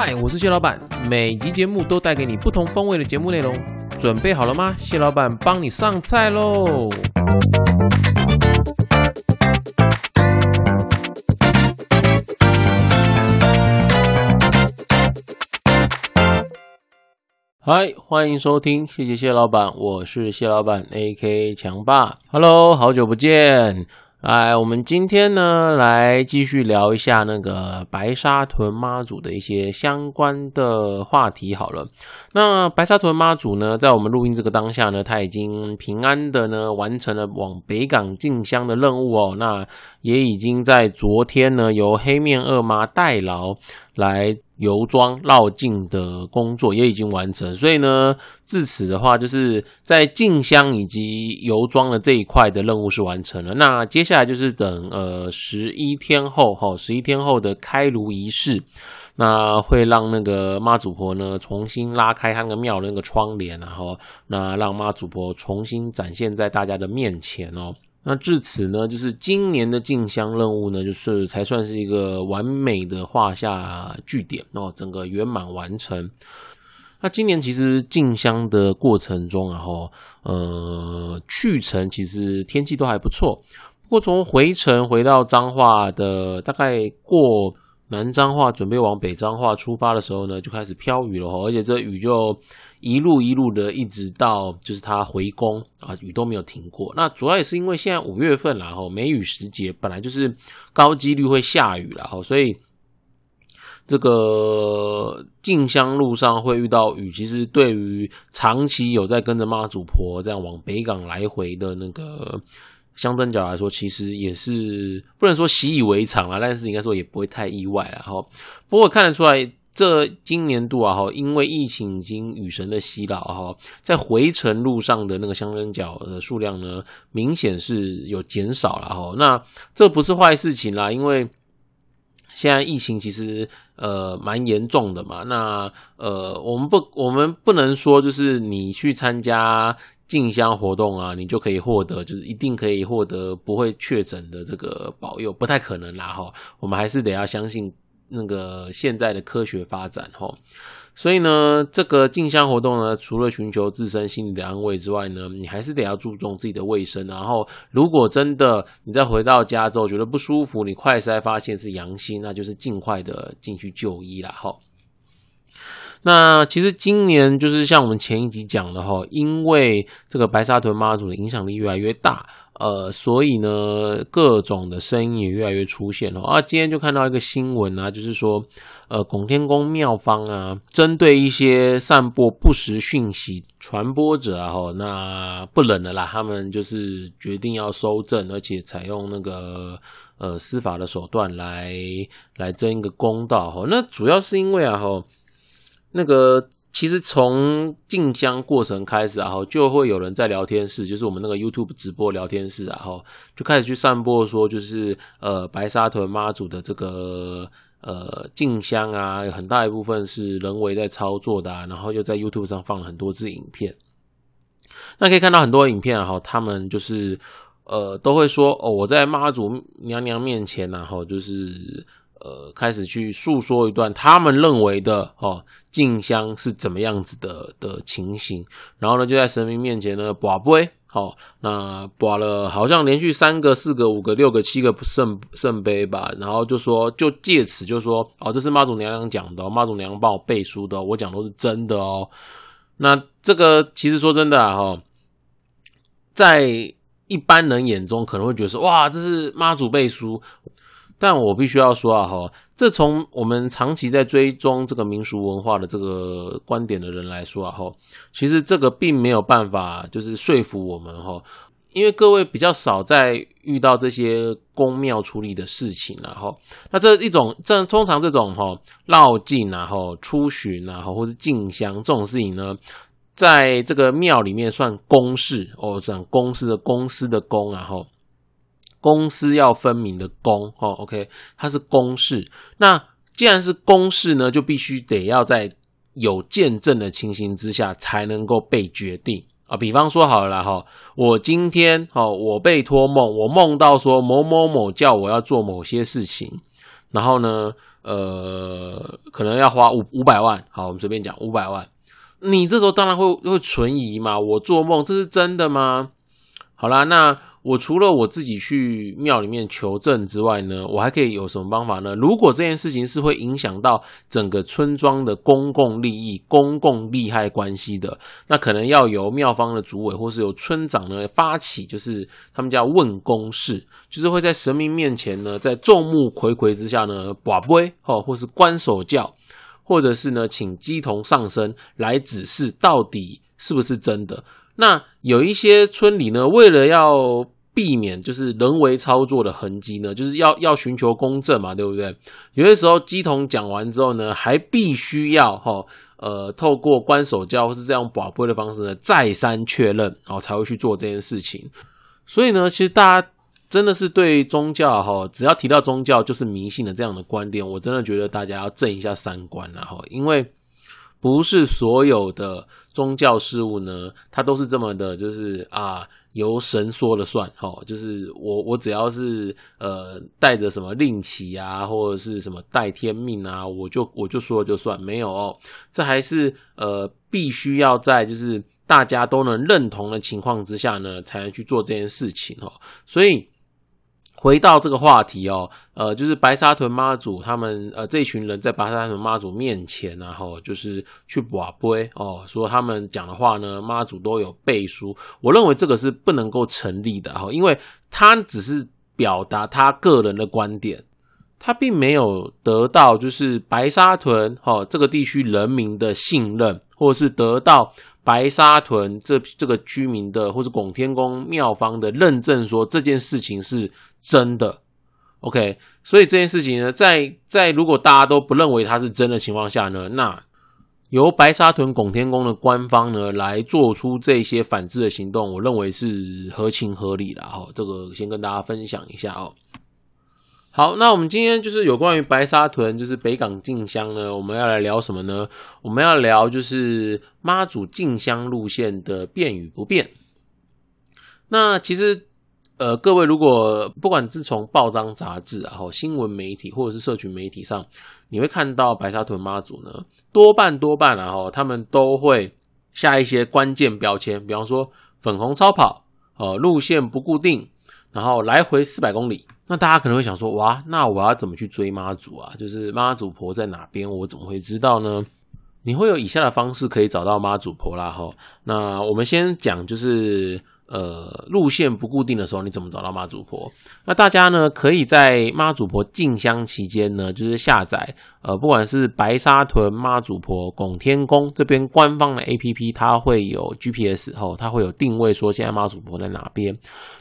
嗨，我是谢老板，每集节目都带给你不同风味的节目内容，准备好了吗？谢老板帮你上菜喽！嗨，欢迎收听，谢谢谢老板，我是谢老板，A.K. 强爸。Hello，好久不见。哎，我们今天呢，来继续聊一下那个白沙屯妈祖的一些相关的话题。好了，那白沙屯妈祖呢，在我们录音这个当下呢，他已经平安的呢，完成了往北港进香的任务哦。那也已经在昨天呢，由黑面二妈代劳来。游庄绕境的工作也已经完成，所以呢，至此的话，就是在进香以及游庄的这一块的任务是完成了。那接下来就是等呃十一天后哈，十一天后的开炉仪式，那会让那个妈祖婆呢重新拉开那个庙的那个窗帘，然后那让妈祖婆重新展现在大家的面前哦。那至此呢，就是今年的进香任务呢，就是才算是一个完美的画下句点哦，整个圆满完成。那今年其实进香的过程中，然后呃去程其实天气都还不错，不过从回程回到彰化的大概过南彰化，准备往北彰化出发的时候呢，就开始飘雨了而且这雨就。一路一路的，一直到就是他回宫啊，雨都没有停过。那主要也是因为现在五月份然后梅雨时节，本来就是高几率会下雨了哈，所以这个进香路上会遇到雨，其实对于长期有在跟着妈祖婆这样往北港来回的那个香灯角来说，其实也是不能说习以为常了，但是应该说也不会太意外了哈。不过看得出来。这今年度啊哈，因为疫情已经雨神的洗脑哈，在回程路上的那个香灯角的数量呢，明显是有减少了哈。那这不是坏事情啦，因为现在疫情其实呃蛮严重的嘛。那呃，我们不我们不能说就是你去参加进香活动啊，你就可以获得就是一定可以获得不会确诊的这个保佑，不太可能啦哈。我们还是得要相信。那个现在的科学发展，哈，所以呢，这个镜像活动呢，除了寻求自身心理的安慰之外呢，你还是得要注重自己的卫生。然后，如果真的你再回到家之后觉得不舒服，你快筛发现是阳性，那就是尽快的进去就医啦，哈。那其实今年就是像我们前一集讲的哈，因为这个白沙屯妈祖的影响力越来越大。呃，所以呢，各种的声音也越来越出现哦啊。今天就看到一个新闻啊，就是说，呃，拱天宫庙方啊，针对一些散播不实讯息传播者啊，哈，那不冷了啦，他们就是决定要收证，而且采用那个呃司法的手段来来争一个公道哈。那主要是因为啊，哈，那个。其实从进香过程开始，然后就会有人在聊天室，就是我们那个 YouTube 直播聊天室，然后就开始去散播说，就是呃白沙屯妈祖的这个呃进香啊，很大一部分是人为在操作的，然后又在 YouTube 上放了很多支影片。那可以看到很多影片，然后他们就是呃都会说哦，我在妈祖娘娘面前，然后就是。呃，开始去诉说一段他们认为的哦，静香是怎么样子的的情形，然后呢，就在神明面前呢，卜杯，好，那卜了好像连续三个、四个、五个、六个、七个圣圣杯吧，然后就说，就借此就说，哦，这是妈祖娘娘讲的，妈祖娘娘帮我背书的，我讲都是真的哦。那这个其实说真的啊哈，在一般人眼中可能会觉得说，哇，这是妈祖背书。但我必须要说啊，哈，这从我们长期在追踪这个民俗文化的这个观点的人来说啊，哈，其实这个并没有办法就是说服我们哈，因为各位比较少在遇到这些宫庙处理的事情然后，那这一种这通常这种哈绕境然后出巡然后或是进香这种事情呢，在这个庙里面算公事哦，算公司的公司的公然后。公私要分明的公，哦，OK，它是公事。那既然是公事呢，就必须得要在有见证的情形之下才能够被决定啊。比方说好了哈，我今天哦，我被托梦，我梦到说某某某叫我要做某些事情，然后呢，呃，可能要花五五百万，好，我们随便讲五百万，你这时候当然会会存疑嘛，我做梦，这是真的吗？好啦，那我除了我自己去庙里面求证之外呢，我还可以有什么方法呢？如果这件事情是会影响到整个村庄的公共利益、公共利害关系的，那可能要由庙方的主委或是由村长呢发起，就是他们叫问公事，就是会在神明面前呢，在众目睽睽之下呢，把杯哦，或是关守教，或者是呢，请鸡童上身来指示到底是不是真的。那有一些村里呢，为了要避免就是人为操作的痕迹呢，就是要要寻求公正嘛，对不对？有些时候鸡同讲完之后呢，还必须要哈呃透过关手教或是这样保播的方式呢，再三确认，然后才会去做这件事情。所以呢，其实大家真的是对宗教哈，只要提到宗教就是迷信的这样的观点，我真的觉得大家要正一下三观然后因为。不是所有的宗教事物呢，它都是这么的，就是啊，由神说了算，哈，就是我我只要是呃带着什么令旗啊，或者是什么带天命啊，我就我就说了就算，没有哦，这还是呃必须要在就是大家都能认同的情况之下呢，才能去做这件事情哦，所以。回到这个话题哦，呃，就是白沙屯妈祖他们呃这群人在白沙屯妈祖面前，然后就是去把杯哦，说他们讲的话呢，妈祖都有背书。我认为这个是不能够成立的哈，因为他只是表达他个人的观点，他并没有得到就是白沙屯哈这个地区人民的信任，或者是得到。白沙屯这这个居民的，或是拱天宫庙方的认证，说这件事情是真的，OK。所以这件事情呢，在在如果大家都不认为它是真的情况下呢，那由白沙屯拱天宫的官方呢来做出这些反制的行动，我认为是合情合理的哈。这个先跟大家分享一下哦。好，那我们今天就是有关于白沙屯，就是北港进香呢，我们要来聊什么呢？我们要聊就是妈祖进香路线的变与不变。那其实，呃，各位如果不管自从报章杂志啊，或新闻媒体或者是社群媒体上，你会看到白沙屯妈祖呢，多半多半然后他们都会下一些关键标签，比方说粉红超跑，呃，路线不固定，然后来回四百公里。那大家可能会想说，哇，那我要怎么去追妈祖啊？就是妈祖婆在哪边，我怎么会知道呢？你会有以下的方式可以找到妈祖婆啦，哈。那我们先讲，就是。呃，路线不固定的时候，你怎么找到妈祖婆？那大家呢，可以在妈祖婆进香期间呢，就是下载呃，不管是白沙屯妈祖婆拱天宫这边官方的 A P P，它会有 G P S 后，它会有定位说现在妈祖婆在哪边。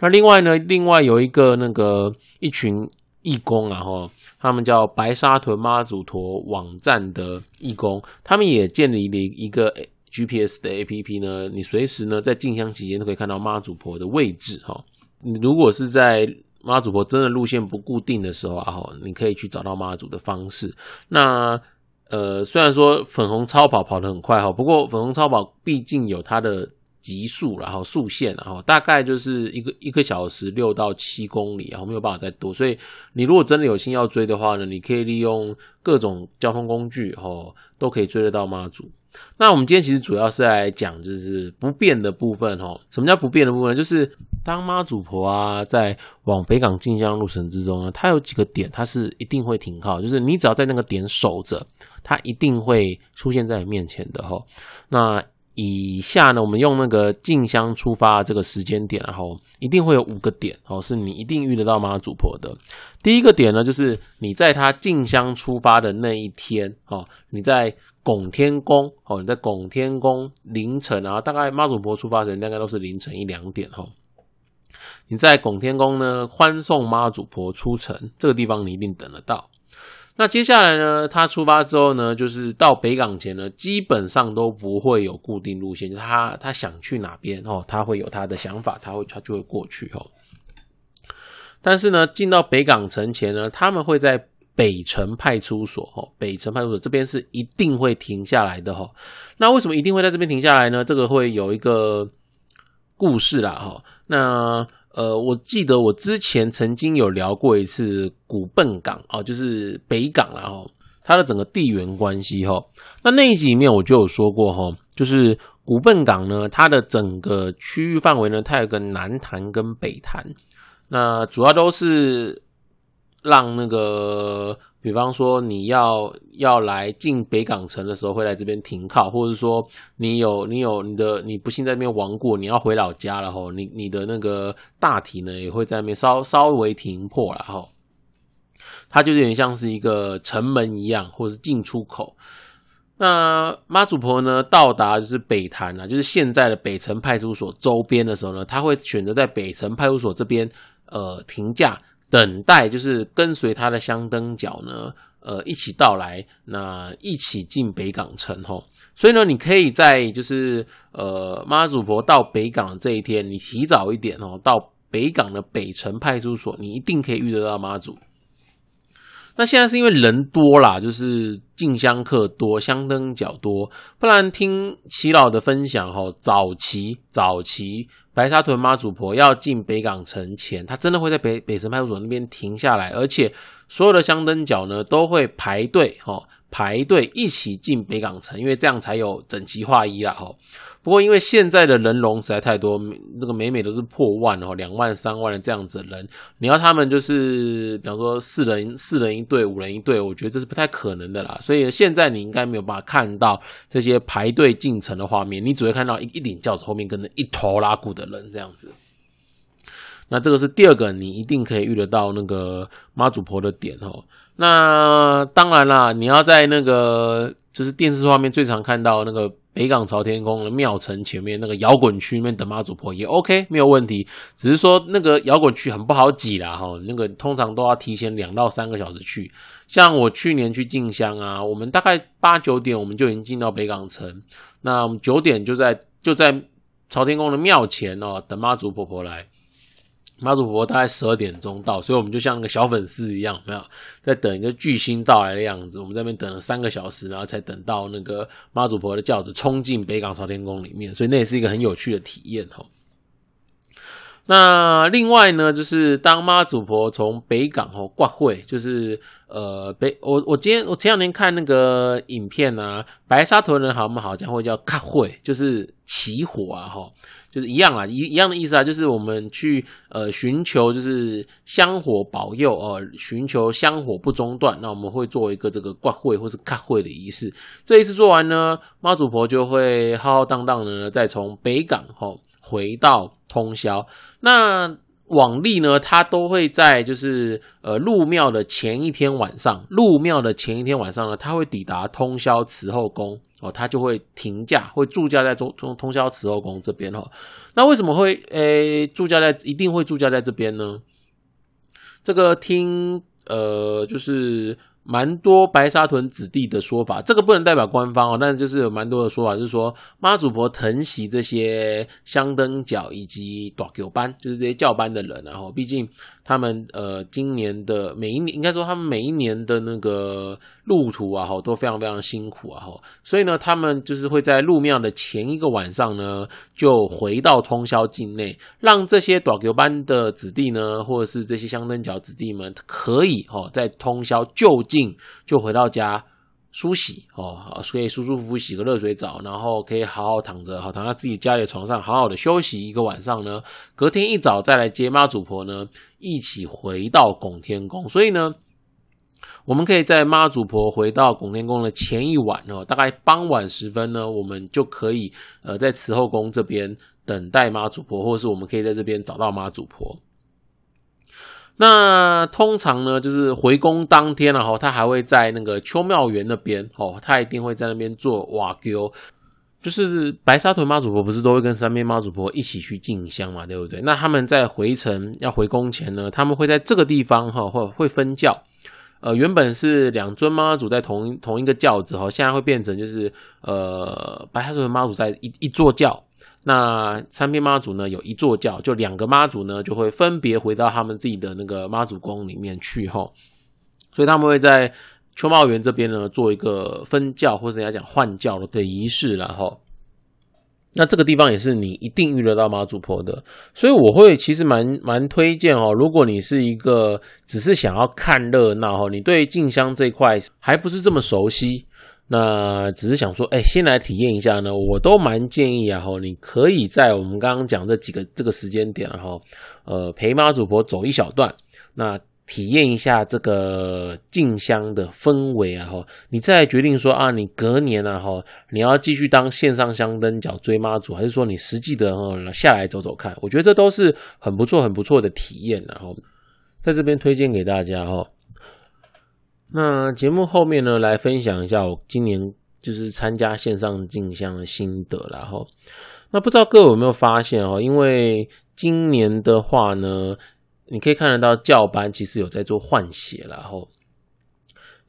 那另外呢，另外有一个那个一群义工啊，哈，他们叫白沙屯妈祖婆网站的义工，他们也建立了一个。GPS 的 APP 呢，你随时呢在进香期间都可以看到妈祖婆的位置哈。你如果是在妈祖婆真的路线不固定的时候啊，哈，你可以去找到妈祖的方式。那呃，虽然说粉红超跑跑得很快哈，不过粉红超跑毕竟有它的。极速，然后速线，然后大概就是一个一个小时六到七公里，然后没有办法再多。所以你如果真的有心要追的话呢，你可以利用各种交通工具，哦，都可以追得到妈祖。那我们今天其实主要是来讲就是不变的部分，哦。什么叫不变的部分？就是当妈祖婆啊在往北港进香路程之中呢，它有几个点，它是一定会停靠，就是你只要在那个点守着，它一定会出现在你面前的，吼。那以下呢，我们用那个进香出发这个时间点，然后一定会有五个点哦，是你一定遇得到妈祖婆的。第一个点呢，就是你在他进香出发的那一天哦，你在拱天宫哦，你在拱天宫凌晨啊，大概妈祖婆出发时间大概都是凌晨一两点哈。你在拱天宫呢欢送妈祖婆出城，这个地方你一定等得到。那接下来呢？他出发之后呢，就是到北港前呢，基本上都不会有固定路线，就他他想去哪边哦，他会有他的想法，他会他就会过去哦。但是呢，进到北港城前呢，他们会在北城派出所哦，北城派出所这边是一定会停下来的哈。那为什么一定会在这边停下来呢？这个会有一个故事啦哈。那呃，我记得我之前曾经有聊过一次古笨港哦，就是北港啦哦它的整个地缘关系哈。那那一集里面我就有说过哈，就是古笨港呢，它的整个区域范围呢，它有个南坛跟北坛，那主要都是让那个。比方说，你要要来进北港城的时候，会来这边停靠，或者说你有你有你的你不幸在那边亡过，你要回老家了吼，你你的那个大体呢也会在那边稍稍微停泊了吼。它就有点像是一个城门一样，或者是进出口。那妈祖婆呢到达就是北潭啊，就是现在的北城派出所周边的时候呢，他会选择在北城派出所这边呃停驾。等待就是跟随他的香灯脚呢，呃，一起到来，那一起进北港城吼。所以呢，你可以在就是呃妈祖婆到北港的这一天，你提早一点哦，到北港的北城派出所，你一定可以遇得到妈祖。那现在是因为人多啦，就是进香客多，香灯脚多，不然听齐老的分享哈，早期早期白沙屯妈祖婆要进北港城前，他真的会在北北城派出所那边停下来，而且所有的香灯脚呢都会排队哈。排队一起进北港城，因为这样才有整齐划一啦。哈，不过因为现在的人龙实在太多，那个每每都是破万哦，两万、三万的这样子的人，你要他们就是比方说四人四人一队、五人一队，我觉得这是不太可能的啦。所以所以现在你应该没有办法看到这些排队进城的画面，你只会看到一一顶轿子后面跟着一头拉鼓的人这样子。那这个是第二个，你一定可以遇得到那个妈祖婆的点哦。那当然啦，你要在那个就是电视画面最常看到那个北港朝天宫的庙城前面那个摇滚区里面等妈祖婆也 OK 没有问题，只是说那个摇滚区很不好挤啦哈。那个通常都要提前两到三个小时去。像我去年去进香啊，我们大概八九点我们就已经进到北港城，那我们九点就在就在朝天宫的庙前哦等妈祖婆婆来。妈祖婆大概十二点钟到，所以我们就像那个小粉丝一样，没有在等一个巨星到来的样子。我们在那边等了三个小时，然后才等到那个妈祖婆的轿子冲进北港朝天宫里面，所以那也是一个很有趣的体验哈。那另外呢，就是当妈祖婆从北港哦挂会，就是呃北我我今天我前两天看那个影片啊，白沙屯人好们好像会叫卡会，就是起火啊哈。就是一样啊，一一样的意思啊，就是我们去呃寻求就是香火保佑哦，寻求香火不中断。那我们会做一个这个挂会或是卡会的仪式。这一次做完呢，妈祖婆就会浩浩荡荡的呢，再从北港哈回到通宵。那往例呢，他都会在就是呃入庙的前一天晚上，入庙的前一天晚上呢，他会抵达通宵慈后宫。哦，他就会停驾，会驻驾在通通通宵慈后宫这边哈。那为什么会诶驻驾在一定会驻驾在这边呢？这个听呃就是。蛮多白沙屯子弟的说法，这个不能代表官方哦，但是就是有蛮多的说法，就是说妈祖婆疼惜这些香灯脚以及短九班，就是这些教班的人，然后毕竟他们呃今年的每一年，应该说他们每一年的那个路途啊，哈都非常非常辛苦啊，哈，所以呢，他们就是会在入庙的前一个晚上呢，就回到通宵境内，让这些短九班的子弟呢，或者是这些香灯脚子弟们，可以哈在通宵就。近就回到家梳洗哦，可以舒舒服服洗个热水澡，然后可以好好躺着，好躺在自己家里的床上，好好的休息一个晚上呢。隔天一早再来接妈祖婆呢，一起回到拱天宫。所以呢，我们可以在妈祖婆回到拱天宫的前一晚哦，大概傍晚时分呢，我们就可以呃在慈后宫这边等待妈祖婆，或者是我们可以在这边找到妈祖婆。那通常呢，就是回宫当天了哈，他还会在那个秋庙园那边哦，他一定会在那边做瓦丢，就是白沙屯妈祖婆不是都会跟三边妈祖婆一起去进香嘛，对不对？那他们在回程要回宫前呢，他们会在这个地方哈，会会分教，呃，原本是两尊妈祖在同同一个轿子哈，现在会变成就是呃白沙屯妈祖在一一座轿。那三边妈祖呢，有一座教，就两个妈祖呢，就会分别回到他们自己的那个妈祖宫里面去哈。所以他们会在秋茂园这边呢，做一个分教或者人家讲换教的仪式然后。那这个地方也是你一定遇得到妈祖婆的，所以我会其实蛮蛮推荐哦。如果你是一个只是想要看热闹哦，你对静香这块还不是这么熟悉，那只是想说，哎，先来体验一下呢，我都蛮建议啊。吼，你可以在我们刚刚讲这几个这个时间点，然后呃陪妈祖婆走一小段，那。体验一下这个静香的氛围啊，哈，你再决定说啊，你隔年啊，哈，你要继续当线上香灯脚追妈祖，还是说你实际的下来走走看？我觉得这都是很不错、很不错的体验，然后在这边推荐给大家哈。那节目后面呢，来分享一下我今年就是参加线上镜香的心得，然后那不知道各位有没有发现哦？因为今年的话呢。你可以看得到教班其实有在做换血，然后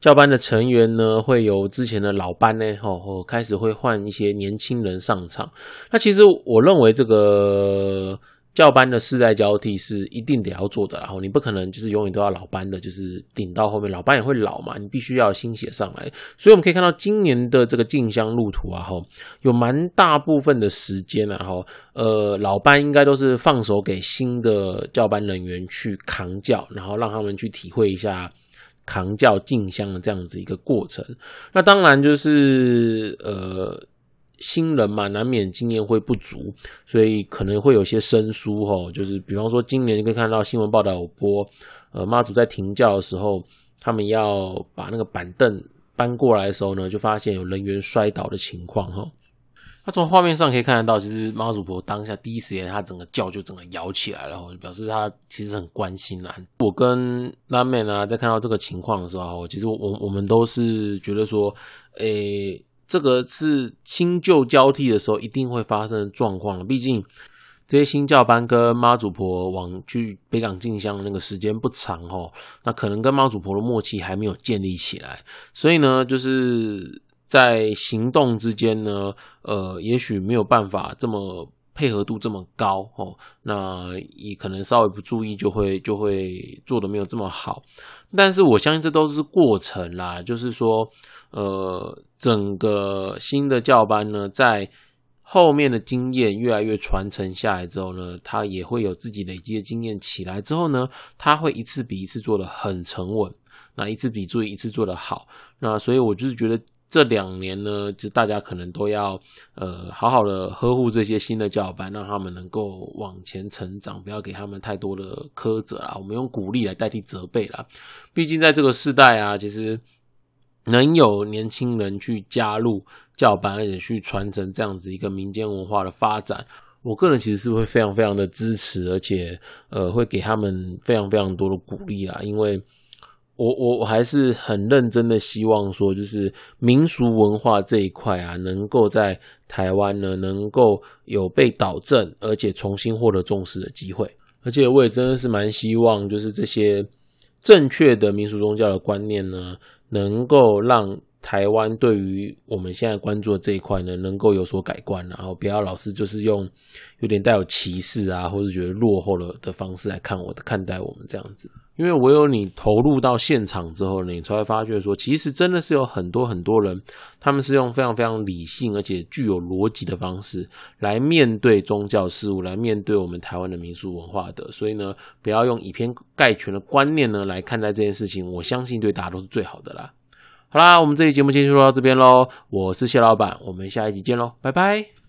教班的成员呢会由之前的老班呢，吼，开始会换一些年轻人上场。那其实我认为这个。教班的世代交替是一定得要做的，然后你不可能就是永远都要老班的，就是顶到后面老班也会老嘛，你必须要新血上来。所以我们可以看到今年的这个进香路途啊，哈，有蛮大部分的时间啊，哈，呃，老班应该都是放手给新的教班人员去扛教，然后让他们去体会一下扛教进香的这样子一个过程。那当然就是呃。新人嘛，难免经验会不足，所以可能会有些生疏哈。就是比方说，今年就可以看到新闻报道有播，呃，妈祖在停教的时候，他们要把那个板凳搬过来的时候呢，就发现有人员摔倒的情况哈。那从画面上可以看得到，其实妈祖婆当下第一时间，她整个叫就整个摇起来了，就表示她其实很关心啊。我跟拉妹呢在看到这个情况的时候，其实我我们都是觉得说，诶。这个是新旧交替的时候一定会发生的状况。毕竟这些新教班跟妈祖婆往去北港进香那个时间不长哦，那可能跟妈祖婆的默契还没有建立起来，所以呢，就是在行动之间呢，呃，也许没有办法这么配合度这么高哦，那也可能稍微不注意就会就会做的没有这么好。但是我相信这都是过程啦，就是说。呃，整个新的教班呢，在后面的经验越来越传承下来之后呢，他也会有自己累积的经验起来之后呢，他会一次比一次做的很沉稳，那一次比注意一次做的好，那所以我就是觉得这两年呢，就大家可能都要呃好好的呵护这些新的教班，让他们能够往前成长，不要给他们太多的苛责啦，我们用鼓励来代替责备啦，毕竟在这个时代啊，其实。能有年轻人去加入教班，而且去传承这样子一个民间文化的发展，我个人其实是会非常非常的支持，而且呃会给他们非常非常多的鼓励啦。因为我我我还是很认真的希望说，就是民俗文化这一块啊，能够在台湾呢能够有被导正，而且重新获得重视的机会。而且我也真的是蛮希望，就是这些正确的民俗宗教的观念呢。能够让台湾对于我们现在关注的这一块呢，能够有所改观，然后不要老是就是用有点带有歧视啊，或者觉得落后了的方式来看我的看待我们这样子。因为唯有你投入到现场之后呢，你才会发觉说，其实真的是有很多很多人，他们是用非常非常理性而且具有逻辑的方式来面对宗教事务，来面对我们台湾的民俗文化的。所以呢，不要用以偏概全的观念呢来看待这件事情，我相信对大家都是最好的啦。好啦，我们这期节目先说到这边喽。我是谢老板，我们下一集见喽，拜拜。